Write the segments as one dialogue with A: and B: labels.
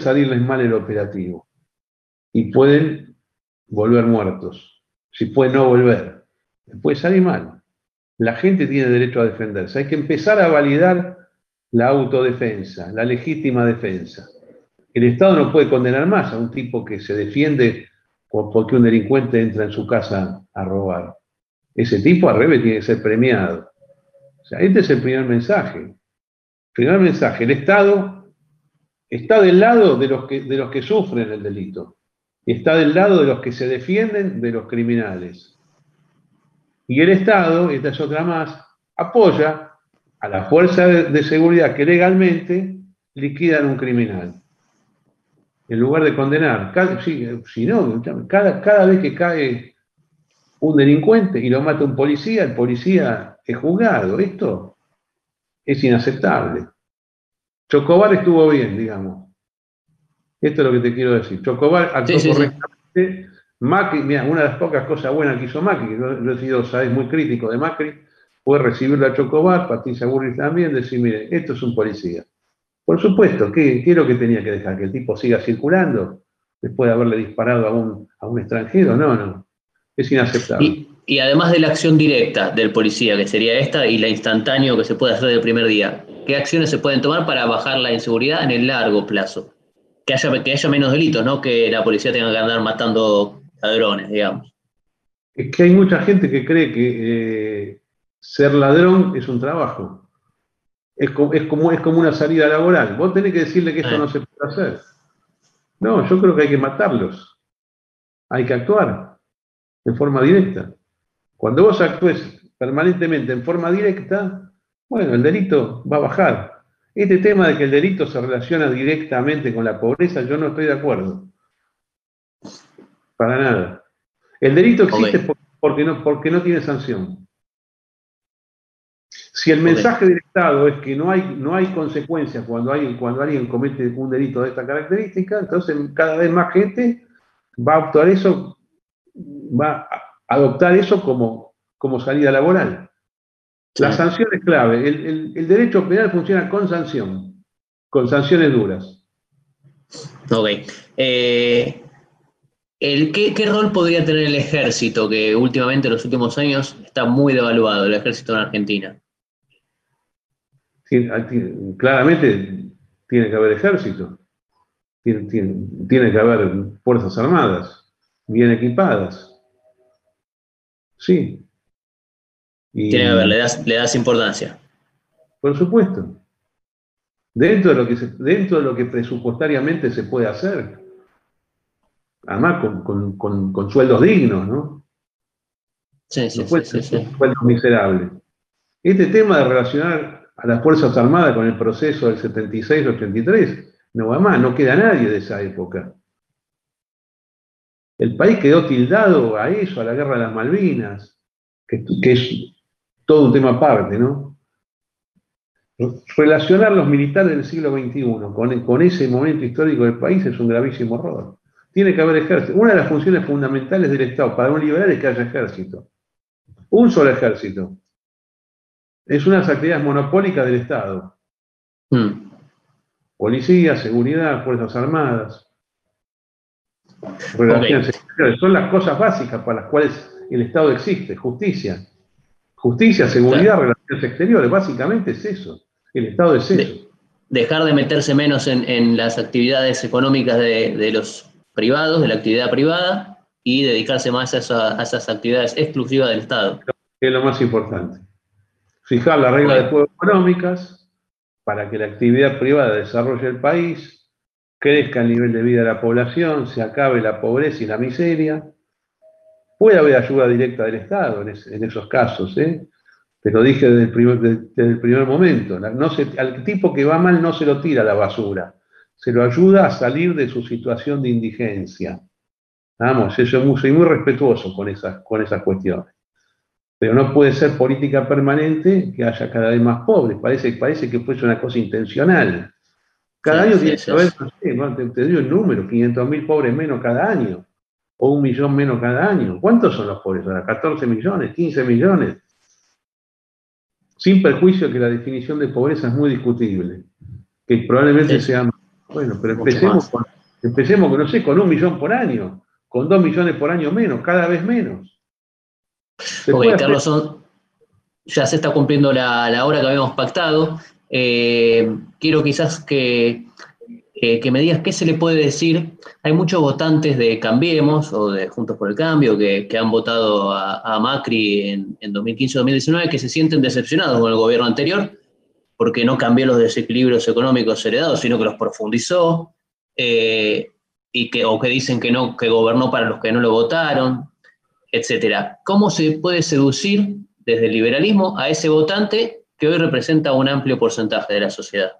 A: salirles mal el operativo y pueden volver muertos. Si puede no volver, puede salir mal. La gente tiene derecho a defenderse. Hay que empezar a validar la autodefensa, la legítima defensa. El Estado no puede condenar más a un tipo que se defiende porque un delincuente entra en su casa a robar. Ese tipo al revés tiene que ser premiado. O sea, este es el primer mensaje. Primer mensaje, el Estado está del lado de los que, sufren el delito está del lado de los que se defienden de los criminales. Y el Estado, esta es otra más, apoya a la fuerza de, seguridad que legalmente liquidan un criminal. En lugar de condenar, si, no, cada, cada vez que cae un delincuente y lo mata un policía, el policía es juzgado. Esto es inaceptable. Chocobar estuvo bien, digamos. Esto es lo que te quiero decir. Chocobar actuó correctamente. Macri, mira, una de las pocas cosas buenas que hizo Macri, que yo he sido, sabes, muy crítico de Macri, fue recibirlo a Chocobar, Patricia Burris también, decir, mire, esto es un policía. Por supuesto, ¿qué, ¿qué, es lo que tenía que dejar? ¿Que el tipo siga circulando después de haberle disparado a un, a un extranjero? No, no. Es inaceptable.
B: Y además de la acción directa del policía, que sería esta, y la instantánea que se puede hacer del primer día, ¿qué acciones se pueden tomar para bajar la inseguridad en el largo plazo? Que haya, que haya menos delitos, no que la policía tenga que andar matando ladrones, digamos.
A: Es que hay mucha gente que cree que eh, ser ladrón es un trabajo. Es, como, es, como, es como una salida laboral. Vos tenés que decirle que esto no se puede hacer. No, yo creo que hay que matarlos. Hay que actuar en forma directa. Cuando vos actúes permanentemente en forma directa, bueno, el delito va a bajar. Este tema de que el delito se relaciona directamente con la pobreza, yo no estoy de acuerdo. Para nada. El delito existe porque, no, porque no tiene sanción. Si el mensaje del Estado es que no hay, no hay consecuencias cuando, hay, cuando alguien comete un delito de esta característica, entonces cada vez más gente va a actuar eso, va a adoptar eso como, como salida laboral. La sanción es clave. El, derecho penal funciona con sanción, con sanciones duras.
B: Ok. Eh, el, ¿qué, rol podría tener el ejército, que últimamente en los últimos años está muy devaluado, el ejército en Argentina?
A: claramente tiene que haber ejército, tiene, tiene que haber fuerzas armadas, bien equipadas. Sí.
B: Tiene que haber, le das, importancia.
A: Por supuesto. Dentro de, lo que dentro de lo que presupuestariamente se puede hacer. Además, con, sueldos dignos, ¿no?
B: Sí, sí, sí,
A: Sueldos miserables. Este tema de relacionar a las Fuerzas Armadas con el proceso del 76-83 no va más, no queda nadie de esa época. El país quedó tildado a eso, a la guerra de las Malvinas, que, es todo un tema aparte, ¿no? Relacionar los militares del siglo XXI con, con ese momento histórico del país es un gravísimo error. Tiene que haber ejército. Una de las funciones fundamentales del Estado para un liberal es que haya ejército. Un solo ejército. Es una de las actividades monopólicas del Estado. Hmm. Policía, seguridad, Fuerzas Armadas. Son las cosas básicas para las cuales el Estado existe. Justicia. Justicia, seguridad, relaciones exteriores. Básicamente es eso. El Estado es eso.
B: dejar de meterse menos en, las actividades económicas de, los privados, de la actividad privada, y dedicarse más a, esas actividades exclusivas del Estado.
A: Es lo más importante. Fijar las reglas de juego económicas para que la actividad privada desarrolle el país, crezca el nivel de vida de la población, se acabe la pobreza y la miseria. Puede haber ayuda directa del Estado en, esos casos, ¿eh? te lo dije desde el primer, momento. No al tipo que va mal no se lo tira a la basura, se lo ayuda a salir de su situación de indigencia. Vamos, yo soy muy, respetuoso con esas, con esas cuestiones. Pero no puede ser política permanente que haya cada vez más pobres. Parece, parece que fuese una cosa intencional. Cada año tiene que haber, no sé, te, digo el número, 500.000 pobres menos cada año, o un millón menos cada año. ¿Cuántos son los pobres ahora? ¿14 millones? ¿15 millones? Sin perjuicio que la definición de pobreza es muy discutible, que probablemente sea Bueno, pero empecemos con, empecemos, no sé, con un millón por año, con dos millones por año menos, cada vez menos.
B: Ok, Carlos, ya se está cumpliendo la, hora que habíamos pactado. Eh, quiero quizás que, que, me digas qué se le puede decir. Hay muchos votantes de Cambiemos o de Juntos por el Cambio que, han votado a, Macri en, en 2015-2019 que se sienten decepcionados con el gobierno anterior porque no cambió los desequilibrios económicos heredados, sino que los profundizó, eh, y que, o que dicen que no, que gobernó para los que no lo votaron, etcétera. ¿Cómo se puede seducir desde el liberalismo a ese votante que hoy representa un amplio porcentaje de la sociedad?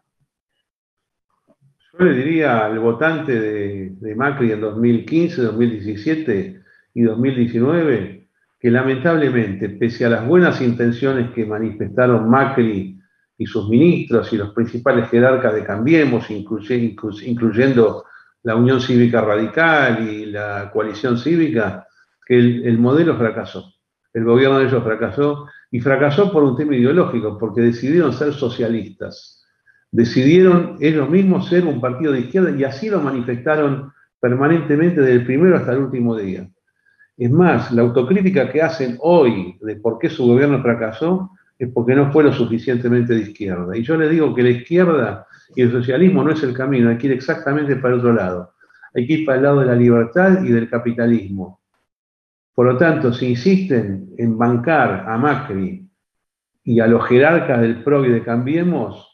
A: Yo le diría al votante de, Macri en 2015, 2017 y 2019 que lamentablemente, pese a las buenas intenciones que manifestaron Macri y sus ministros y los principales jerarcas de Cambiemos, incluyendo la Unión Cívica Radical y la coalición cívica, que el, modelo fracasó. El gobierno de ellos fracasó y fracasó por un tema ideológico, porque decidieron ser socialistas. Decidieron ellos mismos ser un partido de izquierda y así lo manifestaron permanentemente desde el primero hasta el último día. Es más, la autocrítica que hacen hoy de por qué su gobierno fracasó es porque no fue lo suficientemente de izquierda. Y yo le digo que la izquierda y el socialismo no es el camino, hay que ir exactamente para el otro lado. Hay que ir para el lado de la libertad y del capitalismo. Por lo tanto, si insisten en bancar a Macri y a los jerarcas del PRO y de Cambiemos,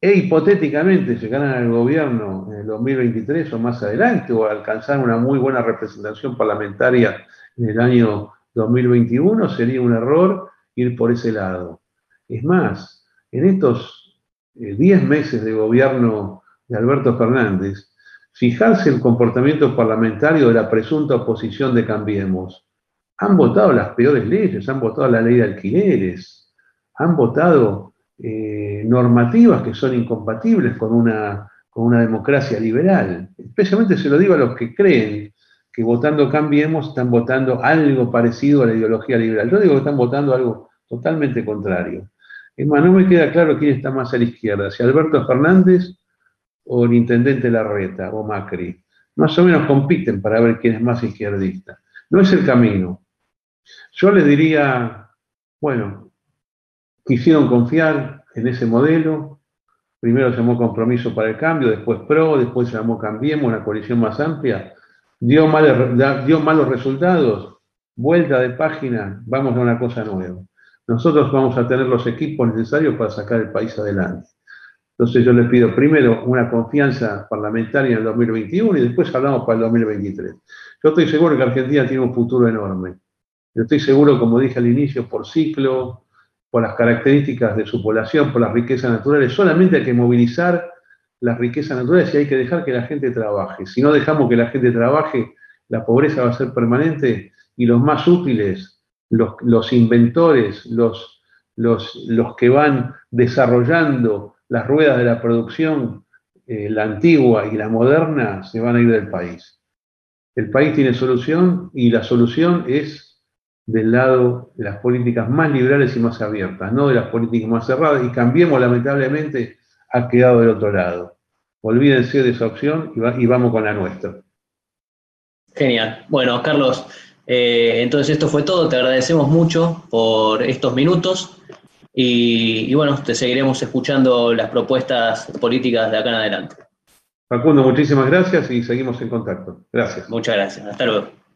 A: e hipotéticamente llegaran al gobierno en el 2023 o más adelante, o alcanzar una muy buena representación parlamentaria en el año 2021, sería un error ir por ese lado. Es más, en estos 10 eh, meses de gobierno de Alberto Fernández, fijarse el comportamiento parlamentario de la presunta oposición de Cambiemos. Han votado las peores leyes, han votado la ley de alquileres, han votado eh, normativas que son incompatibles con una, con una democracia liberal. Especialmente se lo digo a los que creen que votando Cambiemos están votando algo parecido a la ideología liberal. Yo digo que están votando algo totalmente contrario. Es más, no me queda claro quién está más a la izquierda, si Alberto Fernández o el intendente Larreta o Macri. Más o menos compiten para ver quién es más izquierdista. No es el camino. Yo les diría, bueno, quisieron confiar en ese modelo. Primero se llamó Compromiso para el Cambio, después PRO, después se llamó Cambiemos, una coalición más amplia. Dio, malos resultados. Vuelta de página, vamos a una cosa nueva nosotros vamos a tener los equipos necesarios para sacar el país adelante. Entonces yo les pido primero una confianza parlamentaria en el 2021 y después hablamos para el 2023. Yo estoy seguro que Argentina tiene un futuro enorme. Yo estoy seguro, como dije al inicio, por ciclo, por las características de su población, por las riquezas naturales. Solamente hay que movilizar las riquezas naturales y hay que dejar que la gente trabaje. Si no dejamos que la gente trabaje, la pobreza va a ser permanente y los más útiles los, inventores, los, los, los, que van desarrollando las ruedas de la producción, eh, la antigua y la moderna, se van a ir del país. El país tiene solución y la solución es del lado de las políticas más liberales y más abiertas, no de las políticas más cerradas. Y cambiemos, lamentablemente, ha quedado del otro lado. Olvídense de esa opción y, y vamos con la nuestra.
B: Genial. Bueno, Carlos, eh, entonces esto fue todo, te agradecemos mucho por estos minutos y, bueno, te seguiremos escuchando las propuestas políticas de acá en adelante.
A: Facundo, muchísimas gracias y seguimos en contacto. Gracias.
B: Muchas gracias. Hasta luego.